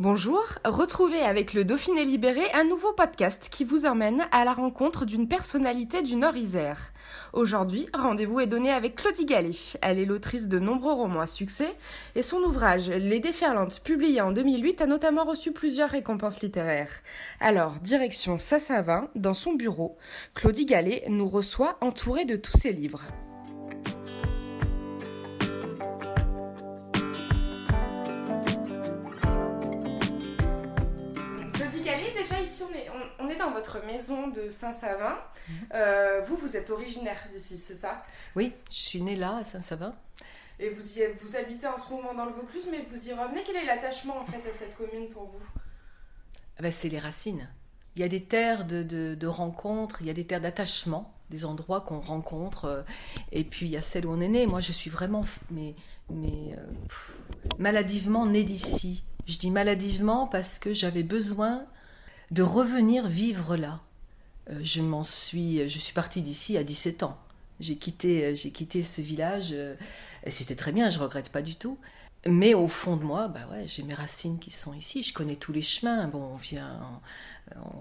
Bonjour, retrouvez avec le Dauphiné Libéré un nouveau podcast qui vous emmène à la rencontre d'une personnalité du Nord-Isère. Aujourd'hui, rendez-vous est donné avec Claudie Gallet. Elle est l'autrice de nombreux romans à succès et son ouvrage Les Déferlantes, publié en 2008, a notamment reçu plusieurs récompenses littéraires. Alors, direction Sassavin, dans son bureau, Claudie Gallet nous reçoit entourée de tous ses livres. On est, on, on est dans votre maison de Saint-Savin. Euh, vous, vous êtes originaire d'ici, c'est ça? Oui, je suis née là, à Saint-Savin. Et vous, y, vous habitez en ce moment dans le Vaucluse, mais vous y revenez. Quel est l'attachement en fait à cette commune pour vous? Ah ben, c'est les racines. Il y a des terres de, de- de rencontres, il y a des terres d'attachement, des endroits qu'on rencontre. euh, et puis il y a celle où on est né. Moi, je suis vraiment, mais, mais euh, maladivement née d'ici. Je dis maladivement parce que j'avais besoin de revenir vivre là. Euh, je m'en suis, je suis partie d'ici à 17 ans. J'ai quitté, euh, j'ai quitté ce village. euh, et c'était très bien, je regrette pas du tout. Mais au fond de moi, bah ouais, j'ai mes racines qui sont ici. Je connais tous les chemins. Bon, on vient,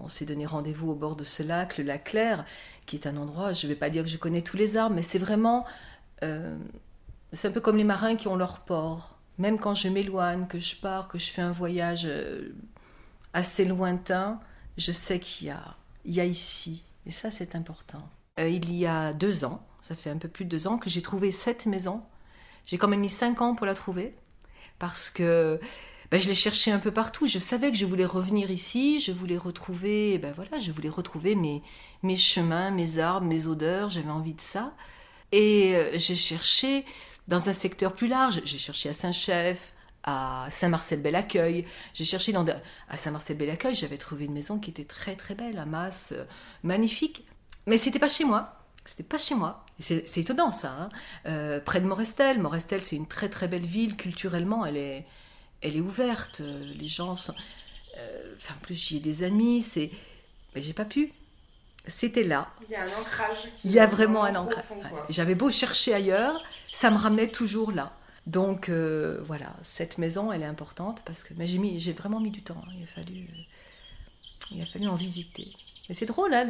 on, s'est donné rendez-vous au bord de ce lac, le lac Clair, qui est un endroit. Je ne vais pas dire que je connais tous les arbres, mais c'est vraiment, c'est un peu comme les marins qui ont leur port. Même quand je m'éloigne, que je pars, que je fais un voyage assez lointain, je sais qu'il y a, il y a ici. Et ça, c'est important. Euh, il y a deux ans, ça fait un peu plus de deux ans, que j'ai trouvé cette maison. J'ai quand même mis cinq ans pour la trouver parce que ben, je l'ai cherché un peu partout. Je savais que je voulais revenir ici, je voulais retrouver, ben voilà, je voulais retrouver mes, mes chemins, mes arbres, mes odeurs. J'avais envie de ça. Et euh, j'ai cherché dans un secteur plus large. J'ai cherché à Saint-Chef, à Saint-Marcel-Bel-Accueil. J'ai cherché dans de- à Saint-Marcel-Bel-Accueil. J'avais trouvé une maison qui était très très belle, à Masse, euh, magnifique. Mais c'était pas chez moi. C'était pas chez moi. C'est étonnant ça. hein. Euh, près de Morestel. Morestel, c'est une très très belle ville. Culturellement, elle est, elle est ouverte. Euh, Les gens sont. euh, Enfin, en plus, j'y ai des amis. C'est. Mais j'ai pas pu. C'était là. Il y a un ancrage. Qui Il y a vraiment un ancrage. J'avais beau chercher ailleurs, ça me ramenait toujours là. Donc euh, voilà, cette maison, elle est importante parce que j'ai vraiment mis du temps. hein. Il a fallu, il a fallu en visiter. Mais c'est drôle, hein,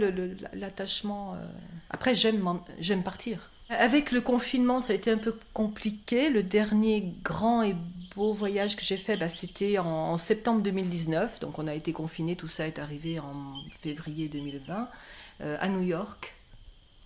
l'attachement. euh. Après, j'aime partir. Avec le confinement, ça a été un peu compliqué. Le dernier grand et beau voyage que j'ai fait, bah, c'était en, en septembre 2019. Donc on a été confinés, tout ça est arrivé en février 2020 euh, à New York.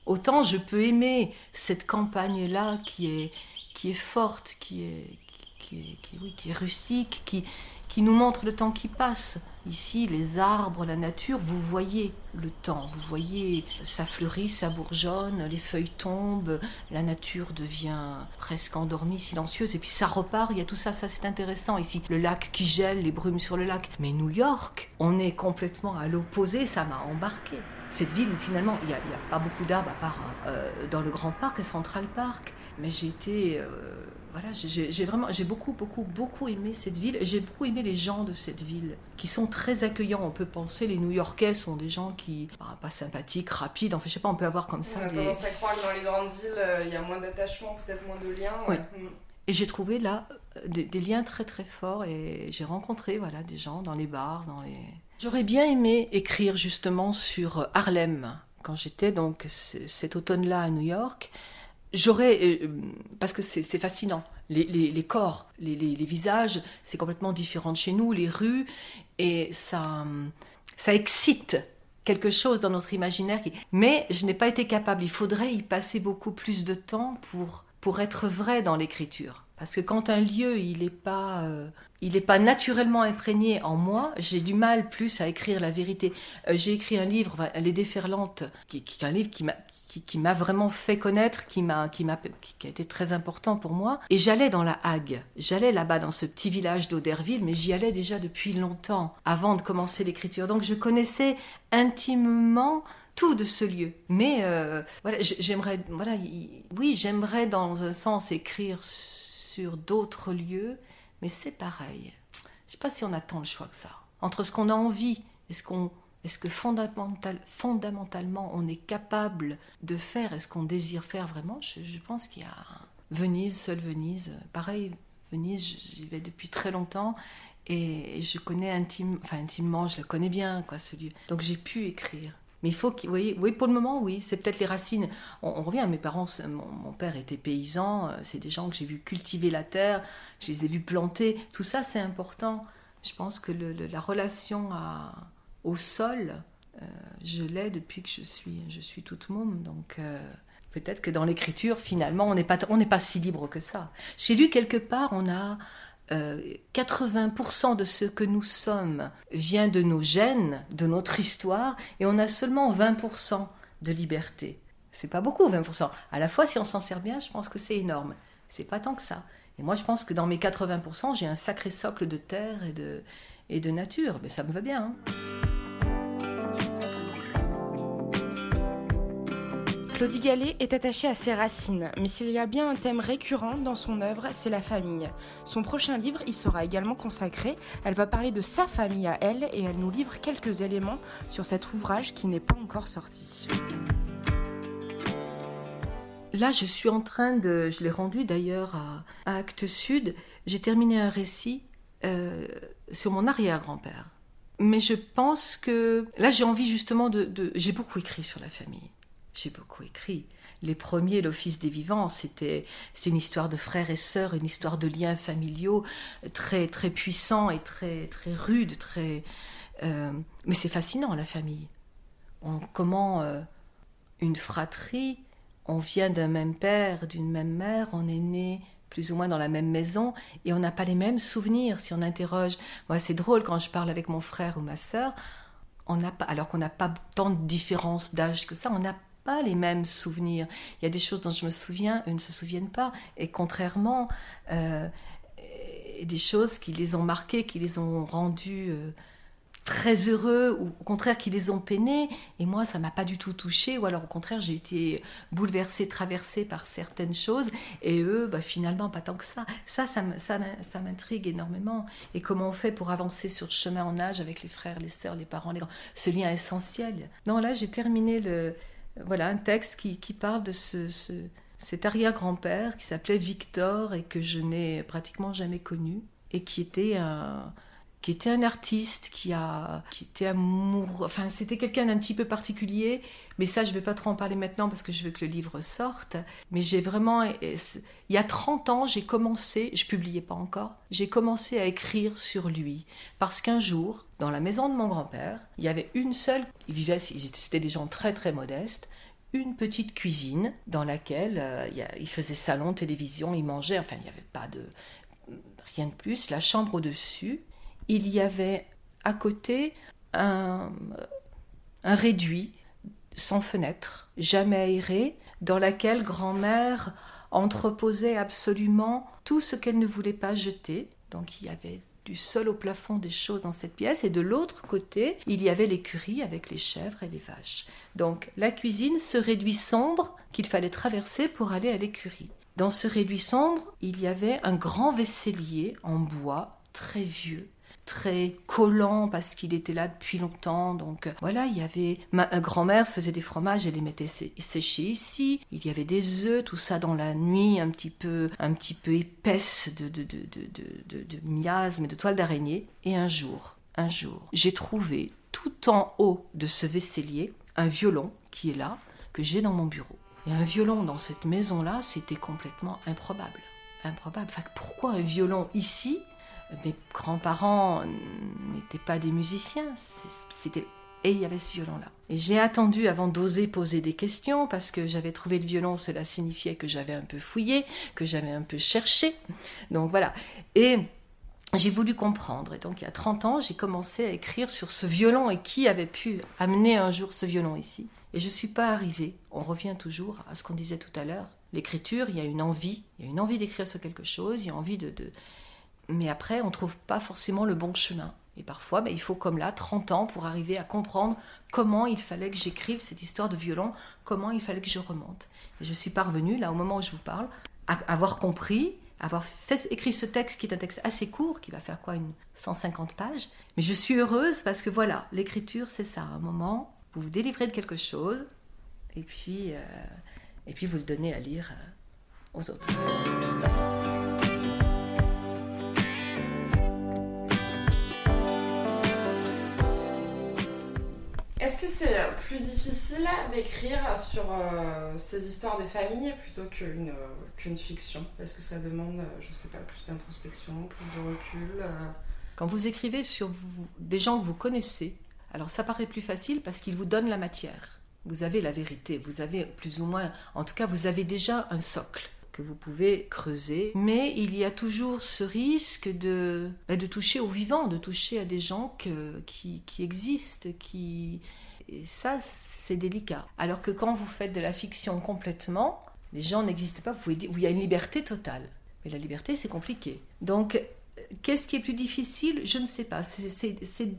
Autant je peux aimer cette campagne-là qui est, qui est forte, qui est, qui est, oui, qui est rustique, qui, qui nous montre le temps qui passe. Ici, les arbres, la nature, vous voyez le temps, vous voyez, ça fleurit, ça bourgeonne, les feuilles tombent, la nature devient presque endormie, silencieuse, et puis ça repart, il y a tout ça, ça c'est intéressant. Ici, le lac qui gèle, les brumes sur le lac. Mais New York, on est complètement à l'opposé, ça m'a embarqué. Cette ville, finalement, il n'y a pas beaucoup d'arbres à part euh, dans le Grand Parc et Central Park. Mais j'ai été. euh, voilà, j'ai- vraiment. J'ai beaucoup, beaucoup, beaucoup aimé cette ville. J'ai beaucoup aimé les gens de cette ville, qui sont très accueillants. On peut penser, les New Yorkais sont des gens qui. ah, pas sympathiques, rapides. Enfin, je sais pas, on peut avoir comme On ça a des. tendance à croire que dans les grandes villes, euh, il y a moins d'attachement, peut-être moins de liens. Ouais. Et j'ai trouvé là euh, des, des liens très très forts et j'ai rencontré voilà des gens dans les bars, dans les. J'aurais bien aimé écrire justement sur Harlem quand j'étais donc cet automne-là à New York. J'aurais euh, parce que c'est fascinant les, corps, les, visages, c'est complètement différent de chez nous, les rues et ça ça excite quelque chose dans notre imaginaire. Mais je n'ai pas été capable. Il faudrait y passer beaucoup plus de temps pour, pour être vrai dans l'écriture. Parce que quand un lieu, il n'est pas, euh, il pas naturellement imprégné en moi, j'ai du mal plus à écrire la vérité. Euh, j'ai écrit un livre, Les Déferlantes, qui, qui est un livre qui m'a qui, m'a vraiment fait connaître, qui m'a, qui m'a, qui a été très important pour moi. Et j'allais dans la Hague. J'allais là-bas dans ce petit village d'Auderville, mais j'y allais déjà depuis longtemps, avant de commencer l'écriture. Donc je connaissais intimement tout de ce lieu. Mais euh, voilà, j'aimerais, voilà, oui, j'aimerais dans un sens écrire sur d'autres lieux, mais c'est pareil. Je sais pas si on attend le choix que ça. Entre ce qu'on a envie et ce qu'on est-ce que fondamentalement on est capable de faire Est-ce qu'on désire faire vraiment? Je, pense qu'il y a Venise, seule Venise. Pareil, Venise, j'y vais depuis très longtemps et je connais intime, enfin intimement, je le connais bien, quoi, ce lieu. Donc j'ai pu écrire. Mais il faut, vous voyez, oui, pour le moment, oui, c'est peut-être les racines. On, revient, mes parents, mon, père était paysan, euh, c'est des gens que j'ai vu cultiver la terre, je les ai vus planter. Tout ça, c'est important. Je pense que la relation à, au sol, euh, je l'ai depuis que je suis, je suis toute môme. Donc euh, peut-être que dans l'écriture, finalement, on n'est pas, pas si libre que ça. J'ai lu quelque part, on a 80% euh, de ce que nous sommes vient de nos gènes, de notre histoire, et on a seulement 20% de liberté. C'est pas beaucoup, 20%. À la fois, si on s'en sert bien, je pense que c'est énorme. C'est pas tant que ça. Et moi, je pense que dans mes 80%, j'ai un sacré socle de terre et de, et de nature. Mais ça me va bien. Hein. Claudie Gallet est attachée à ses racines, mais s'il y a bien un thème récurrent dans son œuvre, c'est la famille. Son prochain livre y sera également consacré. Elle va parler de sa famille à elle et elle nous livre quelques éléments sur cet ouvrage qui n'est pas encore sorti. Là, je suis en train de, je l'ai rendu d'ailleurs à, Actes Sud, j'ai terminé un récit euh, sur mon arrière-grand-père. Mais je pense que là, j'ai envie justement de j'ai beaucoup écrit sur la famille j'ai beaucoup écrit. Les premiers, l'Office des vivants, c'était une histoire de frères et sœurs, une histoire de liens familiaux très très puissants et très très rudes, très. Euh, mais c'est fascinant la famille. comment euh, une fratrie, on vient d'un même père, d'une même mère, on est né plus ou moins dans la même maison et on n'a pas les mêmes souvenirs. Si on interroge, moi c'est drôle quand je parle avec mon frère ou ma sœur, on n'a pas, alors qu'on n'a pas tant de différence d'âge que ça, on n'a pas les mêmes souvenirs. Il y a des choses dont je me souviens, eux ne se souviennent pas. Et contrairement, euh, des choses qui les ont marqués, qui les ont rendus euh, très heureux, ou au contraire qui les ont peinés. Et moi, ça m'a pas du tout touché. Ou alors au contraire, j'ai été bouleversée, traversée par certaines choses. Et eux, bah, finalement, pas tant que ça. Ça, ça, ça m'intrigue énormément. Et comment on fait pour avancer sur le chemin en âge avec les frères, les sœurs, les parents, les grands? Ce lien essentiel. Non, là, j'ai terminé le voilà un texte qui, parle de ce, cet arrière-grand-père qui s'appelait Victor et que je n'ai pratiquement jamais connu et qui était un, qui était un artiste, qui, a, qui était amoureux, enfin c'était quelqu'un d'un petit peu particulier, mais ça je ne vais pas trop en parler maintenant parce que je veux que le livre sorte, mais j'ai vraiment, il y a 30 ans j'ai commencé, je publiais pas encore, j'ai commencé à écrire sur lui, parce qu'un jour, dans la maison de mon grand-père, il y avait une seule, ils vivaient, c'était des gens très très modestes, une petite cuisine dans laquelle euh, il faisait salon, télévision, il mangeait, enfin il n'y avait pas de rien de plus, la chambre au-dessus, il y avait à côté un, réduit sans fenêtre, jamais aéré, dans laquelle grand-mère entreposait absolument tout ce qu'elle ne voulait pas jeter. Donc il y avait du sol au plafond des choses dans cette pièce et de l'autre côté, il y avait l'écurie avec les chèvres et les vaches. Donc la cuisine, ce réduit sombre qu'il fallait traverser pour aller à l'écurie. Dans ce réduit sombre, il y avait un grand vaisselier en bois très vieux très collant parce qu'il était là depuis longtemps. Donc euh, voilà, il y avait ma grand-mère faisait des fromages, elle les mettait sécher ici. Il y avait des œufs, tout ça dans la nuit, un petit peu, un petit peu épaisse de de, de, de, de miasmes et de toiles d'araignée. Et un jour, un jour, j'ai trouvé tout en haut de ce vaisselier un violon qui est là, que j'ai dans mon bureau. Et un violon dans cette maison-là, c'était complètement improbable. Improbable. Enfin, pourquoi un violon ici mes grands-parents n'étaient pas des musiciens. C'était Et il y avait ce violon-là. Et j'ai attendu avant d'oser poser des questions parce que j'avais trouvé le violon, cela signifiait que j'avais un peu fouillé, que j'avais un peu cherché. Donc voilà. Et j'ai voulu comprendre. Et donc il y a 30 ans, j'ai commencé à écrire sur ce violon et qui avait pu amener un jour ce violon ici. Et je ne suis pas arrivée. On revient toujours à ce qu'on disait tout à l'heure. L'écriture, il y a une envie, il y a une envie d'écrire sur quelque chose, il y a envie de, de... Mais après, on ne trouve pas forcément le bon chemin. Et parfois, ben, il faut comme là 30 ans pour arriver à comprendre comment il fallait que j'écrive cette histoire de violon, comment il fallait que je remonte. Et je suis parvenue, là, au moment où je vous parle, à avoir compris avoir fait, écrit ce texte qui est un texte assez court, qui va faire quoi, une 150 pages. Mais je suis heureuse parce que voilà, l'écriture, c'est ça. un moment, vous vous délivrez de quelque chose, et puis, euh, et puis vous le donnez à lire euh, aux autres. C'est plus difficile d'écrire sur euh, ces histoires des familles plutôt qu'une euh, qu'une fiction. Est-ce que ça demande, euh, je sais pas, plus d'introspection, plus de recul Quand vous écrivez sur des gens que vous connaissez, alors ça paraît plus facile parce qu'ils vous donnent la matière. Vous avez la vérité, vous avez plus ou moins, en tout cas, vous avez déjà un socle que vous pouvez creuser, mais il y a toujours ce risque de, bah, de toucher au vivant, de toucher à des gens qui, qui existent, qui... Et ça, c'est délicat. Alors que quand vous faites de la fiction complètement, les gens n'existent pas, vous pouvez dire, il y a une liberté totale. Mais la liberté, c'est compliqué. Donc, qu'est-ce qui est plus difficile? Je ne sais pas. C'est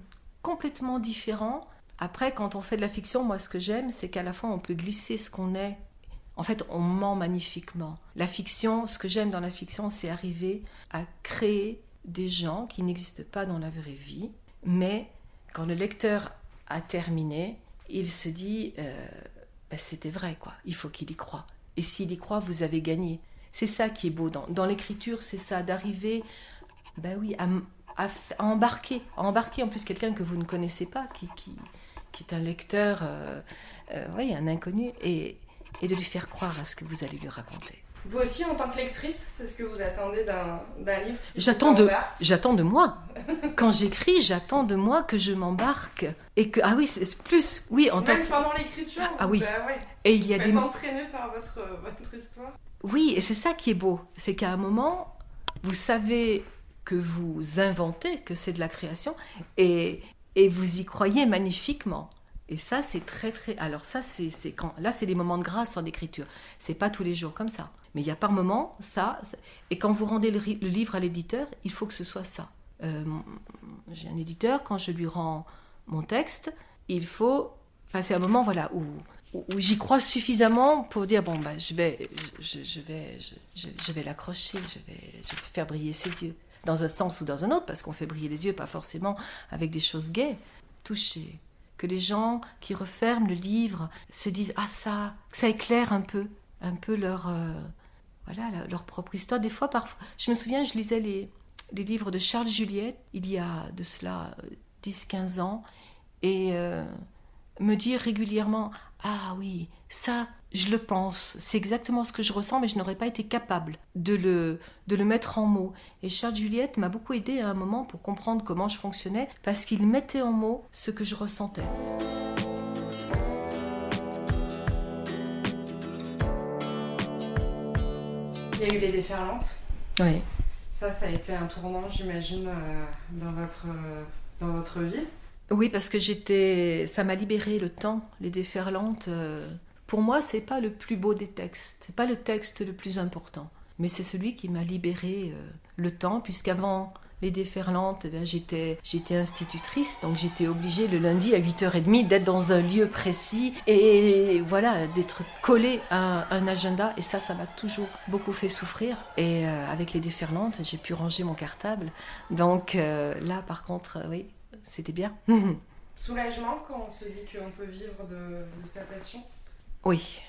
complètement différent. Après, quand on fait de la fiction, moi, ce que j'aime, c'est qu'à la fois, on peut glisser ce qu'on est en fait, on ment magnifiquement. La fiction, ce que j'aime dans la fiction, c'est arriver à créer des gens qui n'existent pas dans la vraie vie, mais quand le lecteur a terminé, il se dit euh, ben, c'était vrai, quoi. Il faut qu'il y croit. Et s'il y croit, vous avez gagné. C'est ça qui est beau dans, l'écriture, c'est ça, d'arriver, ben oui, à, embarquer, à embarquer en plus quelqu'un que vous ne connaissez pas, qui, qui, est un lecteur, euh, euh, un inconnu, et, et de lui faire croire à ce que vous allez lui raconter. Vous aussi, en tant que lectrice, c'est ce que vous attendez d'un livre J'attends de, j'attends de moi. Quand j'écris, j'attends de moi que je m'embarque et que ah oui, c'est plus oui en tant que... pendant l'écriture. Ah oui. Et il y a des entraîné par votre votre histoire. Oui, et c'est ça qui est beau, c'est qu'à un moment, vous savez que vous inventez, que c'est de la création, et, et vous y croyez magnifiquement. Et ça, c'est très très. Alors ça, c'est quand. Là, c'est des moments de grâce en écriture. C'est pas tous les jours comme ça. Mais il y a par moments ça. Et quand vous rendez le, livre à l'éditeur, il faut que ce soit ça. Euh, j'ai un éditeur, quand je lui rends mon texte, il faut. Enfin, c'est un moment, voilà, où, où, j'y crois suffisamment pour dire bon, bah, je vais, je, vais, je, vais l'accrocher, je vais, je vais faire briller ses yeux, dans un sens ou dans un autre, parce qu'on fait briller les yeux, pas forcément avec des choses gaies. Toucher, que les gens qui referment le livre se disent ah ça, que ça éclaire un peu, un peu leur euh, voilà leur propre histoire. Des fois, parfois, je me souviens, je lisais les, les livres de Charles Juliette il y a de cela 10-15 euh, ans et euh, me dire régulièrement ah oui ça je le pense, c'est exactement ce que je ressens, mais je n'aurais pas été capable de le, de le mettre en mots. Et Charles Juliette m'a beaucoup aidé à un moment pour comprendre comment je fonctionnais, parce qu'il mettait en mots ce que je ressentais. Il y a eu les déferlantes. Oui. Ça, ça a été un tournant, j'imagine, euh, dans, votre, euh, dans votre vie. Oui, parce que j'étais, ça m'a libéré le temps, les déferlantes. Euh, pour moi, c'est pas le plus beau des textes, c'est pas le texte le plus important, mais c'est celui qui m'a libéré le temps, puisqu'avant les déferlantes, eh j'étais, j'étais institutrice, donc j'étais obligée le lundi à 8h30 d'être dans un lieu précis et voilà, d'être collée à un agenda. Et ça, ça m'a toujours beaucoup fait souffrir. Et euh, avec les déferlantes, j'ai pu ranger mon cartable. Donc euh, là, par contre, oui, c'était bien. Soulagement quand on se dit qu'on peut vivre de sa passion? Oui,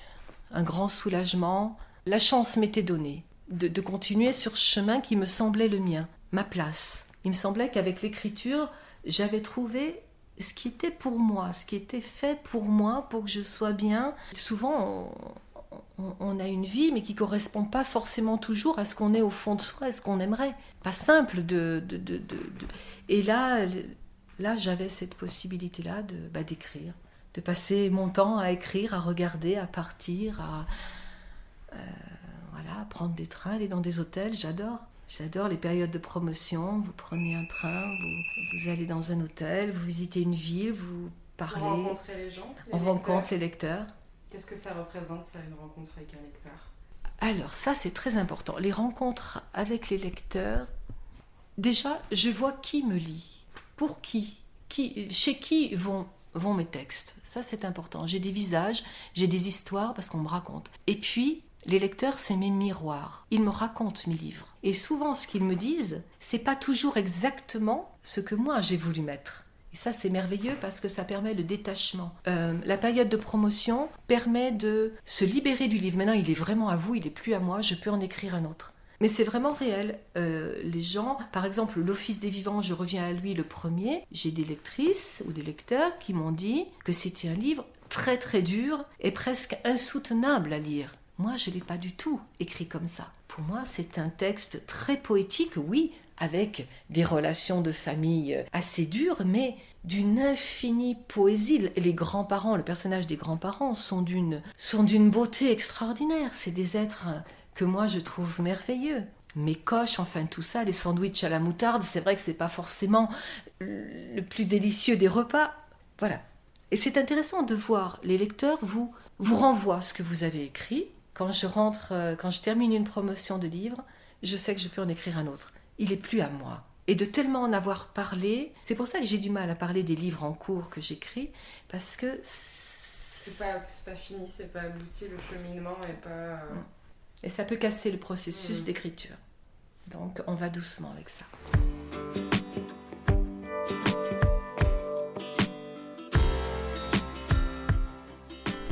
un grand soulagement. La chance m'était donnée de, continuer sur ce chemin qui me semblait le mien, ma place. Il me semblait qu'avec l'écriture, j'avais trouvé ce qui était pour moi, ce qui était fait pour moi, pour que je sois bien. Souvent, on, a une vie, mais qui correspond pas forcément toujours à ce qu'on est au fond de soi, à ce qu'on aimerait. Pas simple de, de, de, de... Et là, là j'avais cette possibilité-là de bah, d'écrire, de passer mon temps à écrire, à regarder, à partir, à euh, voilà, prendre des trains, aller dans des hôtels, j'adore. J'adore les périodes de promotion. Vous prenez un train, vous, vous, allez dans un hôtel, vous visitez une ville, vous parlez. On rencontre les gens. on rencontre les lecteurs. Qu'est-ce que ça représente, ça, une rencontre avec un lecteur? Alors, ça, c'est très important. Les rencontres avec les lecteurs, déjà, je vois qui me lit, pour qui, qui chez qui vont, vont mes textes? Ça, c'est important. J'ai des visages, j'ai des histoires parce qu'on me raconte. Et puis, les lecteurs, c'est mes miroirs. Ils me racontent mes livres. Et souvent, ce qu'ils me disent, c'est pas toujours exactement ce que moi j'ai voulu mettre. Et ça, c'est merveilleux parce que ça permet le détachement. Euh, la période de promotion permet de se libérer du livre. Maintenant, il est vraiment à vous, il est plus à moi, je peux en écrire un autre. Mais c'est vraiment réel. Euh, les gens, par exemple, l'Office des vivants, je reviens à lui le premier, j'ai des lectrices ou des lecteurs qui m'ont dit que c'était un livre très très dur et presque insoutenable à lire. Moi, je ne l'ai pas du tout écrit comme ça. Pour moi, c'est un texte très poétique, oui, avec des relations de famille assez dures, mais d'une infinie poésie. Les grands-parents, le personnage des grands-parents sont d'une sont d'une beauté extraordinaire. C'est des êtres que moi je trouve merveilleux. Mes coches, enfin tout ça, les sandwichs à la moutarde, c'est vrai que c'est pas forcément le plus délicieux des repas. Voilà. Et c'est intéressant de voir les lecteurs vous vous renvoient ce que vous avez écrit. Quand je rentre, euh, quand je termine une promotion de livre, je sais que je peux en écrire un autre. Il est plus à moi. Et de tellement en avoir parlé, c'est pour ça que j'ai du mal à parler des livres en cours que j'écris, parce que c'est pas, pas fini, c'est pas abouti, le cheminement est pas. Euh, Et ça peut casser le processus mm. d'écriture. Donc on va doucement avec ça.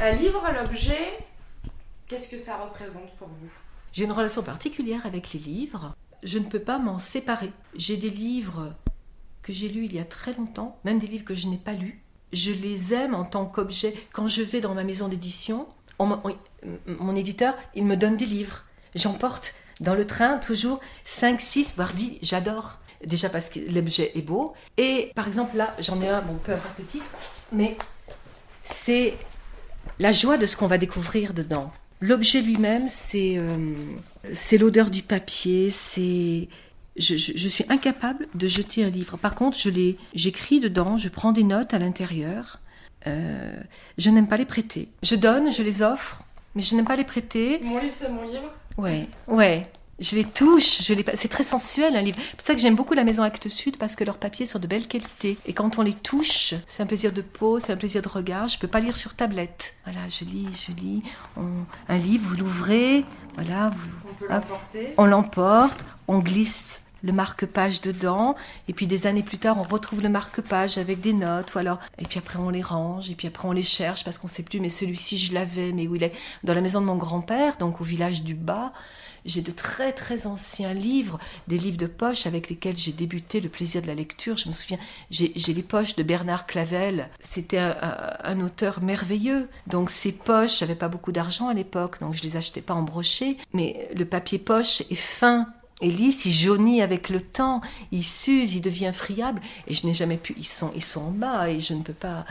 Un livre, l'objet, qu'est-ce que ça représente pour vous? J'ai une relation particulière avec les livres je ne peux pas m'en séparer. J'ai des livres que j'ai lus il y a très longtemps, même des livres que je n'ai pas lus. Je les aime en tant qu'objet. Quand je vais dans ma maison d'édition, mon éditeur, il me donne des livres. J'emporte dans le train toujours 5, 6, voire 10. J'adore. Déjà parce que l'objet est beau. Et par exemple, là, j'en ai un, bon, peu importe le titre, mais c'est la joie de ce qu'on va découvrir dedans. L'objet lui-même, c'est euh, c'est l'odeur du papier, c'est je, suis incapable de jeter un livre. Par contre, je l'ai, j'écris dedans, je prends des notes à l'intérieur. Euh, je n'aime pas les prêter. Je donne, je les offre, mais je n'aime pas les prêter. Mon livre, c'est mon livre. Ouais, ouais je les touche, je les... c'est très sensuel un livre. C'est pour ça que j'aime beaucoup la Maison Actes Sud parce que leurs papiers sont de belle qualité. Et quand on les touche, c'est un plaisir de peau, c'est un plaisir de regard. Je peux pas lire sur tablette. Voilà, je lis, je lis. Un livre, vous l'ouvrez, voilà. on peut l'emporter. On l'emporte, on glisse le marque-page dedans, et puis des années plus tard, on retrouve le marque-page avec des notes, ou alors, et puis après on les range, et puis après on les cherche parce qu'on sait plus, mais celui-ci je l'avais, mais où il est Dans la maison de mon grand-père, donc au village du Bas. J'ai de très très anciens livres, des livres de poche avec lesquels j'ai débuté le plaisir de la lecture. Je me souviens, j'ai les poches de Bernard Clavel. C'était un, auteur merveilleux. Donc ces poches, j'avais pas beaucoup d'argent à l'époque, donc je les achetais pas en brochet. Mais le papier poche est fin, et lisse, il jaunit avec le temps, il s'use, il devient friable, et je n'ai jamais pu. Ils sont, ils sont en bas, et je ne peux pas.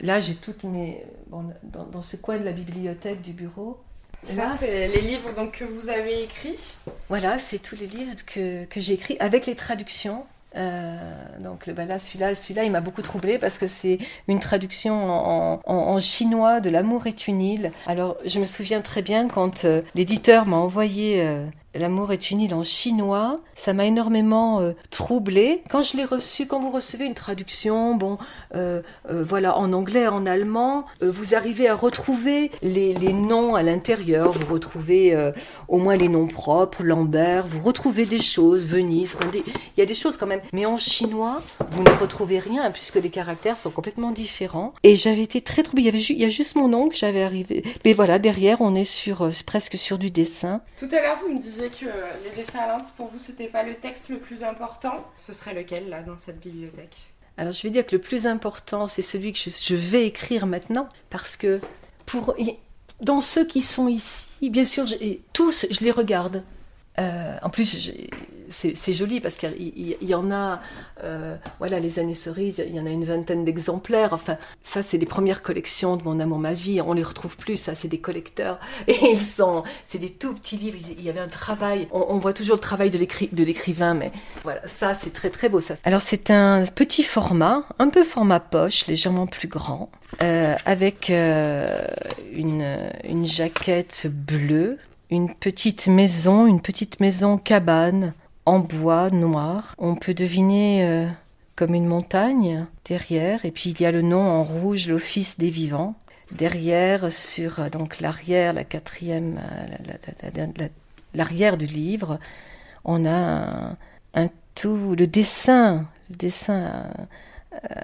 Là, j'ai toutes mes. dans, dans, ce coin de la bibliothèque du bureau, ça, c'est les livres donc, que vous avez écrits Voilà, c'est tous les livres que, que j'ai écrits avec les traductions. Euh, donc bah là, celui-là, celui-là, il m'a beaucoup troublé parce que c'est une traduction en, en, chinois de L'amour est une île. Alors, je me souviens très bien quand euh, l'éditeur m'a envoyé euh, L'amour est une île en chinois. Ça m'a énormément euh, troublée. Quand je l'ai reçu, quand vous recevez une traduction, bon, euh, euh, voilà, en anglais, en allemand, vous arrivez à retrouver les, noms à l'intérieur. Vous retrouvez au moins les noms propres, Lambert, vous retrouvez des choses, Venise, il y a des choses quand même. Mais en chinois, vous ne retrouvez rien puisque les caractères sont complètement différents. Et j'avais été très troublée. Il y, il y a juste mon nom que j'avais arrivé. Mais voilà, derrière, on est sur presque sur du dessin. Tout à l'heure, vous me disiez que les références, pour vous, c'était pas le texte le plus important? Ce serait lequel, là, dans cette bibliothèque? Alors, je vais dire que le plus important, c'est celui que je, vais écrire maintenant, parce que pour dans ceux qui sont ici, bien sûr, tous, je les regarde. Euh, en plus, c'est joli parce qu'il y, en a, euh, voilà, les années cerises, il y en a une vingtaine d'exemplaires. Enfin, ça, c'est les premières collections de Mon amour, ma vie. On les retrouve plus, ça, c'est des collecteurs. Et ils sont, c'est des tout petits livres. Il y avait un travail, on, voit toujours le travail de l'écrivain, mais voilà, ça, c'est très très beau, ça. Alors, c'est un petit format, un peu format poche, légèrement plus grand, euh, avec euh, une, une jaquette bleue une petite maison, une petite maison cabane en bois noir. On peut deviner euh, comme une montagne derrière, et puis il y a le nom en rouge, l'Office des vivants. Derrière, sur euh, donc l'arrière, la quatrième, euh, l'arrière du livre, on a un, tout, le dessin, le dessin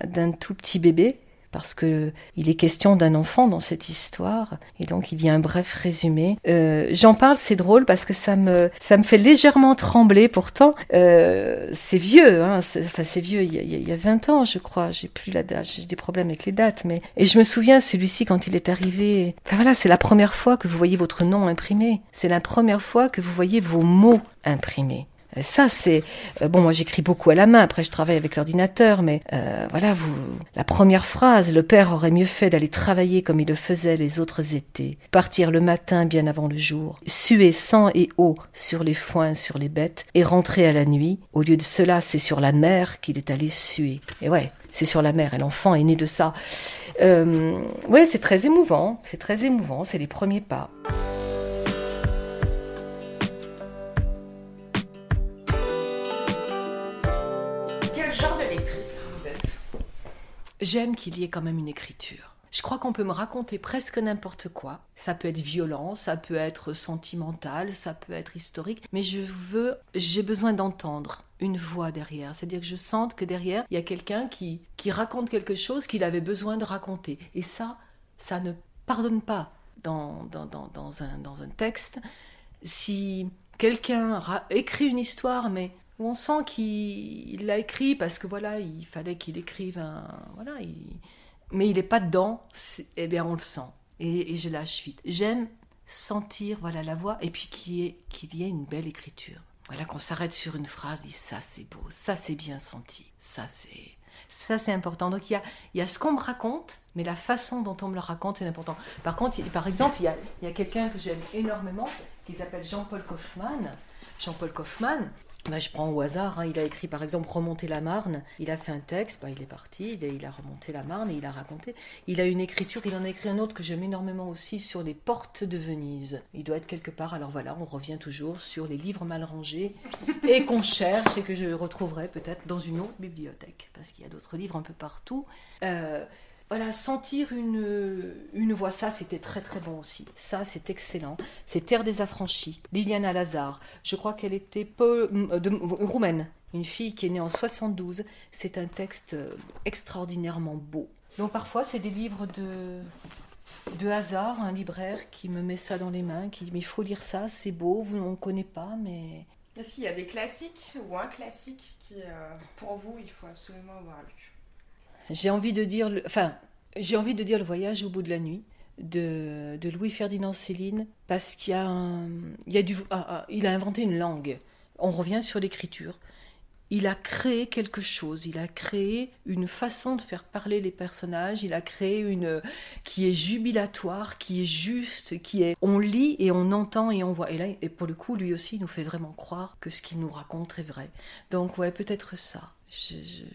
d'un tout petit bébé parce que il est question d'un enfant dans cette histoire et donc il y a un bref résumé. Euh, j'en parle, c'est drôle parce que ça me ça me fait légèrement trembler. Pourtant, euh, c'est vieux, hein, enfin c'est vieux. Il y, a, il y, a, 20 ans, je crois. J'ai plus la date, j'ai des problèmes avec les dates, mais et je me souviens celui-ci quand il est arrivé. Enfin voilà, c'est la première fois que vous voyez votre nom imprimé. C'est la première fois que vous voyez vos mots imprimés. Ça, c'est euh, bon. Moi, j'écris beaucoup à la main. Après, je travaille avec l'ordinateur, mais euh, voilà, vous. La première phrase le père aurait mieux fait d'aller travailler comme il le faisait les autres étés, partir le matin bien avant le jour, suer sang et eau sur les foins, sur les bêtes, et rentrer à la nuit. Au lieu de cela, c'est sur la mer qu'il est allé suer. Et ouais, c'est sur la mer. Et l'enfant est né de ça. Euh, ouais, c'est très émouvant. C'est très émouvant. C'est les premiers pas. J'aime qu'il y ait quand même une écriture. Je crois qu'on peut me raconter presque n'importe quoi. Ça peut être violent, ça peut être sentimental, ça peut être historique, mais je veux, j'ai besoin d'entendre une voix derrière. C'est-à-dire que je sente que derrière, il y a quelqu'un qui, qui raconte quelque chose qu'il avait besoin de raconter. Et ça, ça ne pardonne pas dans, dans, dans, un, dans un texte. Si quelqu'un écrit une histoire, mais on sent qu'il l'a écrit parce que voilà, il fallait qu'il écrive un. Voilà, mais il n'est pas dedans, eh bien on le sent. Et, je lâche vite. J'aime sentir voilà la voix et puis qu'il y, ait, qu'il y ait une belle écriture. Voilà, qu'on s'arrête sur une phrase, dit ça c'est beau, ça c'est bien senti, ça c'est. Ça, c'est important. Donc, il y a, il y a ce qu'on me raconte, mais la façon dont on me le raconte, c'est important. Par contre, par exemple, il y a, il y a quelqu'un que j'aime énormément, qui s'appelle Jean-Paul Kaufmann. Jean-Paul Kaufmann, bah, je prends au hasard, hein. il a écrit par exemple Remonter la Marne, il a fait un texte, bah, il est parti, il a, remonté la Marne et il a raconté. Il a une écriture, il en a écrit un autre que j'aime énormément aussi sur les portes de Venise. Il doit être quelque part, alors voilà, on revient toujours sur les livres mal rangés et qu'on cherche et que je retrouverai peut-être dans une autre bibliothèque, parce qu'il y a d'autres livres un peu partout. Euh, voilà, sentir une, une voix, ça c'était très très bon aussi. Ça c'est excellent. C'est Terre des Affranchis, Liliana Lazare. Je crois qu'elle était euh, roumaine, une fille qui est née en 72. C'est un texte euh, extraordinairement beau. Donc parfois c'est des livres de, de hasard, un libraire qui me met ça dans les mains, qui dit mais il faut lire ça, c'est beau, vous on ne connaît pas, mais... Est-ce y a des classiques ou un classique qui, euh, pour vous, il faut absolument avoir lu j'ai envie de dire, enfin, j'ai envie de dire le voyage au bout de la nuit de, Louis-Ferdinand Céline parce qu'il a, il a, du, ah, ah, il a inventé une langue. On revient sur l'écriture. Il a créé quelque chose, il a créé une façon de faire parler les personnages, il a créé une qui est jubilatoire, qui est juste, qui est on lit et on entend et on voit. Et là, et pour le coup, lui aussi, il nous fait vraiment croire que ce qu'il nous raconte est vrai. Donc ouais, peut-être ça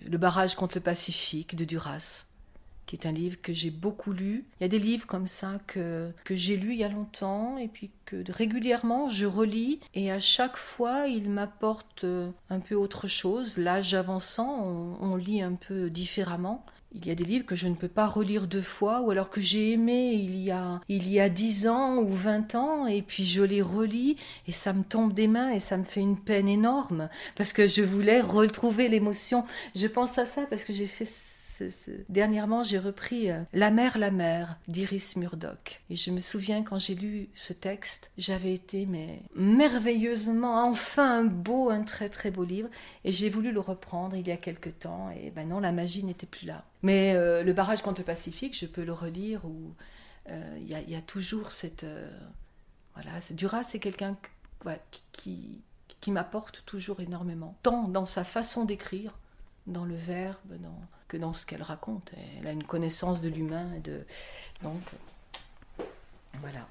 le barrage contre le Pacifique de Duras, qui est un livre que j'ai beaucoup lu. Il y a des livres comme ça que, que j'ai lus il y a longtemps et puis que régulièrement je relis et à chaque fois il m'apporte euh, un peu autre chose. L'âge avançant, on lit un peu différemment. Il y a des livres que je ne peux pas relire deux fois, ou alors que j'ai aimé il y a il y a dix ans ou vingt ans, et puis je les relis et ça me tombe des mains et ça me fait une peine énorme parce que je voulais retrouver l'émotion. Je pense à ça parce que j'ai fait Dernièrement, j'ai repris euh, La mer, la mer d'Iris Murdoch. Et je me souviens quand j'ai lu ce texte, j'avais été mais merveilleusement, enfin un beau, un très très beau livre. Et j'ai voulu le reprendre il y a quelque temps. Et ben non, la magie n'était plus là. Mais euh, Le barrage contre le Pacifique, je peux le relire où euh, il y, a toujours cette. voilà, Duras, c'est quelqu'un qui m'apporte toujours énormément, tant dans sa façon d'écrire, dans le verbe, dans, que dans ce qu'elle raconte. Elle a une connaissance de l'humain et de donc voilà.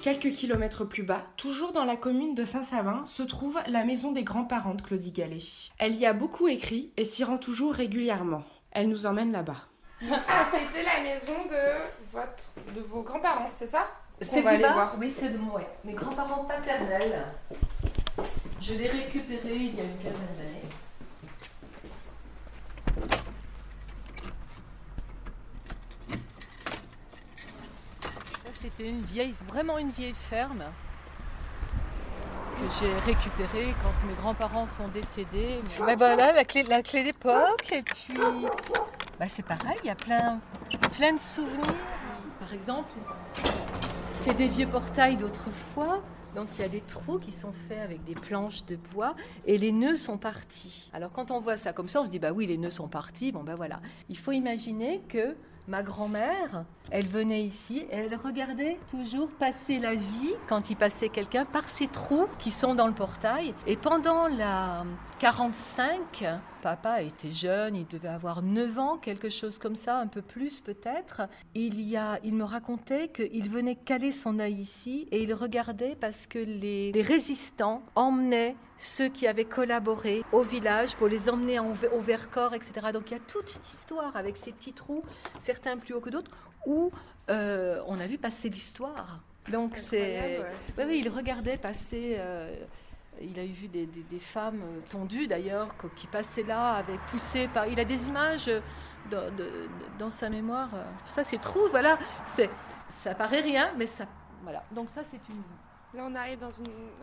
Quelques kilomètres plus bas, toujours dans la commune de Saint-Savin, se trouve la maison des grands-parents de Claudie Gallet. Elle y a beaucoup écrit et s'y rend toujours régulièrement. Elle nous emmène là-bas. Ça, c'était la maison de, votre, de vos grands-parents, c'est ça? C'est va aller voir. Oui, c'est de moi. Mes grands-parents paternels. Je l'ai récupéré il y a une quinzaine d'années. C'était une vieille, vraiment une vieille ferme que j'ai récupérée quand mes grands-parents sont décédés. Ben voilà, la clé, la clé d'époque. Et puis, bah c'est pareil, il y a plein, plein de souvenirs. Par exemple, c'est des vieux portails d'autrefois. Donc il y a des trous qui sont faits avec des planches de bois et les nœuds sont partis. Alors quand on voit ça comme ça, on se dit bah oui, les nœuds sont partis. Bon ben voilà. Il faut imaginer que ma grand-mère, elle venait ici et elle regardait toujours passer la vie, quand il passait quelqu'un, par ces trous qui sont dans le portail. Et pendant la 45, papa était jeune, il devait avoir 9 ans, quelque chose comme ça, un peu plus peut-être. Il, y a, il me racontait qu'il venait caler son œil ici et il regardait parce que les, les résistants emmenaient ceux qui avaient collaboré au village pour les emmener au Vercors, etc. Donc il y a toute une histoire avec ces petits trous, certains plus hauts que d'autres, où euh, on a vu passer l'histoire. Donc c'est, oui, oui, il regardait passer. Euh, il a vu des, des, femmes tondues d'ailleurs qui passaient là avec poussé par. Il a des images dans, dans sa mémoire. Ça c'est trou, voilà. C'est, ça paraît rien, mais ça, voilà. Donc ça c'est une Là, on arrive dans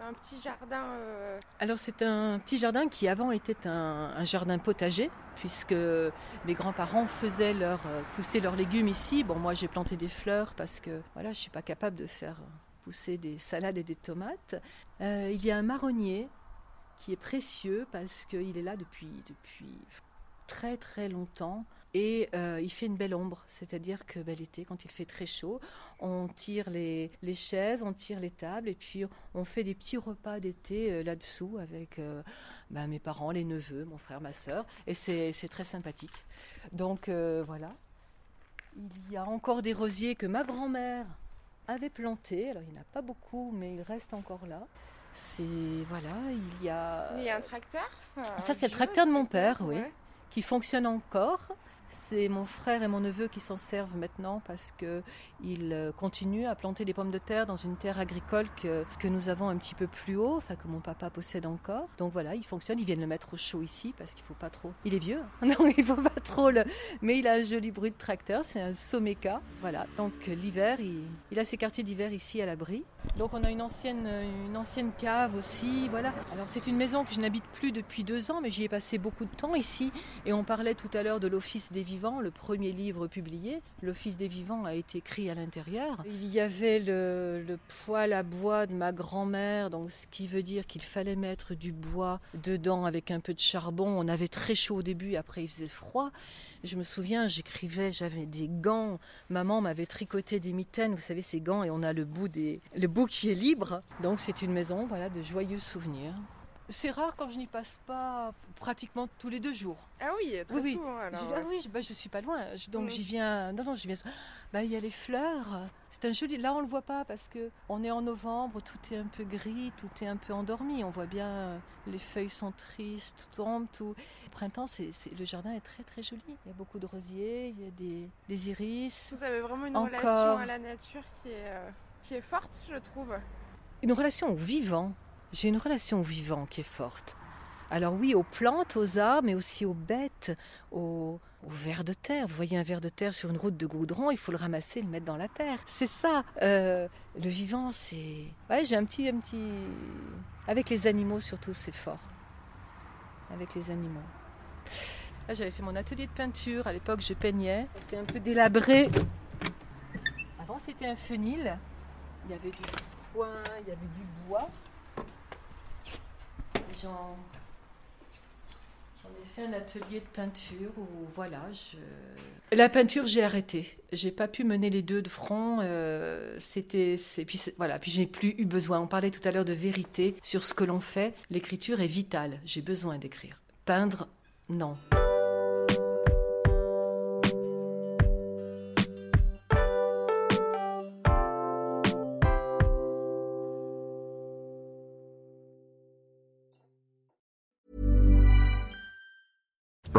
un petit jardin. Euh, Alors, c'est un petit jardin qui avant était un, jardin potager, puisque mes grands-parents faisaient leur, euh, pousser leurs légumes ici. Bon, moi, j'ai planté des fleurs parce que voilà, je suis pas capable de faire pousser des salades et des tomates. Euh, il y a un marronnier qui est précieux parce qu'il est là depuis, depuis très très longtemps et il fait une belle ombre, c'est-à-dire que bel été, quand il fait très chaud, on tire les, chaises, on tire les tables et puis on fait des petits repas d'été euh, là-dessous avec euh, bah, mes parents, les neveux, mon frère, ma soeur. Et c'est très sympathique. Donc euh, voilà. Il y a encore des rosiers que ma grand-mère avait plantés. Alors il n'y en a pas beaucoup, mais il reste encore là. C'est voilà, il y a. Il y a un tracteur. Ça c'est le tracteur de mon père, oui, qui fonctionne encore. C'est mon frère et mon neveu qui s'en servent maintenant parce qu'ils euh, continuent à planter des pommes de terre dans une terre agricole que, que, nous avons un petit peu plus haut, enfin que mon papa possède encore. Donc voilà, il fonctionne. Ils viennent le mettre au chaud ici parce qu'il faut pas trop. Il est vieux, hein. donc il faut pas trop le. Mais il a un joli bruit de tracteur. C'est un Someka. Voilà. Donc l'hiver, il, il, a ses quartiers d'hiver ici à l'abri. Donc on a une ancienne, une ancienne cave aussi. Voilà. Alors c'est une maison que je n'habite plus depuis deux ans, mais j'y ai passé beaucoup de temps ici. Et on parlait tout à l'heure de l'office des vivants, le premier livre publié. L'Office des vivants a été écrit à l'intérieur. Il y avait le, le poêle à bois de ma grand-mère, donc ce qui veut dire qu'il fallait mettre du bois dedans avec un peu de charbon. On avait très chaud au début, après il faisait froid. Je me souviens, j'écrivais, j'avais des gants. Maman m'avait tricoté des mitaines, vous savez, ces gants, et on a le bout, des, le bout qui est libre. Donc c'est une maison voilà, de joyeux souvenirs. C'est rare quand je n'y passe pas pratiquement tous les deux jours. Ah oui, très oui, souvent alors. Je, ah oui, je, bah, je suis pas loin. donc j'y viens. Non, non, j'y viens. Bah, il y a les fleurs. C'est un joli. Là, on le voit pas parce que on est en novembre, tout est un peu gris, tout est un peu endormi. On voit bien euh, les feuilles sont tristes, tout tombe, tout. Au printemps, c'est, le jardin est très très joli. Il y a beaucoup de rosiers, il y a des, des iris. Vous avez vraiment une relation à la nature qui est, euh, qui est forte, je trouve. Une relation au vivant. J'ai une relation au vivant qui est forte. Alors oui, aux plantes, aux arbres, mais aussi aux bêtes, aux, vers de terre. Vous voyez un ver de terre sur une route de goudron, il faut le ramasser, le mettre dans la terre. C'est ça. Euh, le vivant, c'est. Ouais, j'ai un petit, un petit. Avec les animaux surtout, c'est fort. Avec les animaux. Là, j'avais fait mon atelier de peinture. À l'époque, je peignais. C'est un peu délabré. Avant, c'était un fenil. Il y avait du foin, il y avait du bois qui J'ai fait un atelier de peinture où, voilà, je... La peinture, j'ai arrêté. J'ai pas pu mener les deux de front. Euh, c'était, puis voilà, puis j'ai plus eu besoin. On parlait tout à l'heure de vérité sur ce que l'on fait. L'écriture est vitale. J'ai besoin d'écrire. Peindre, non.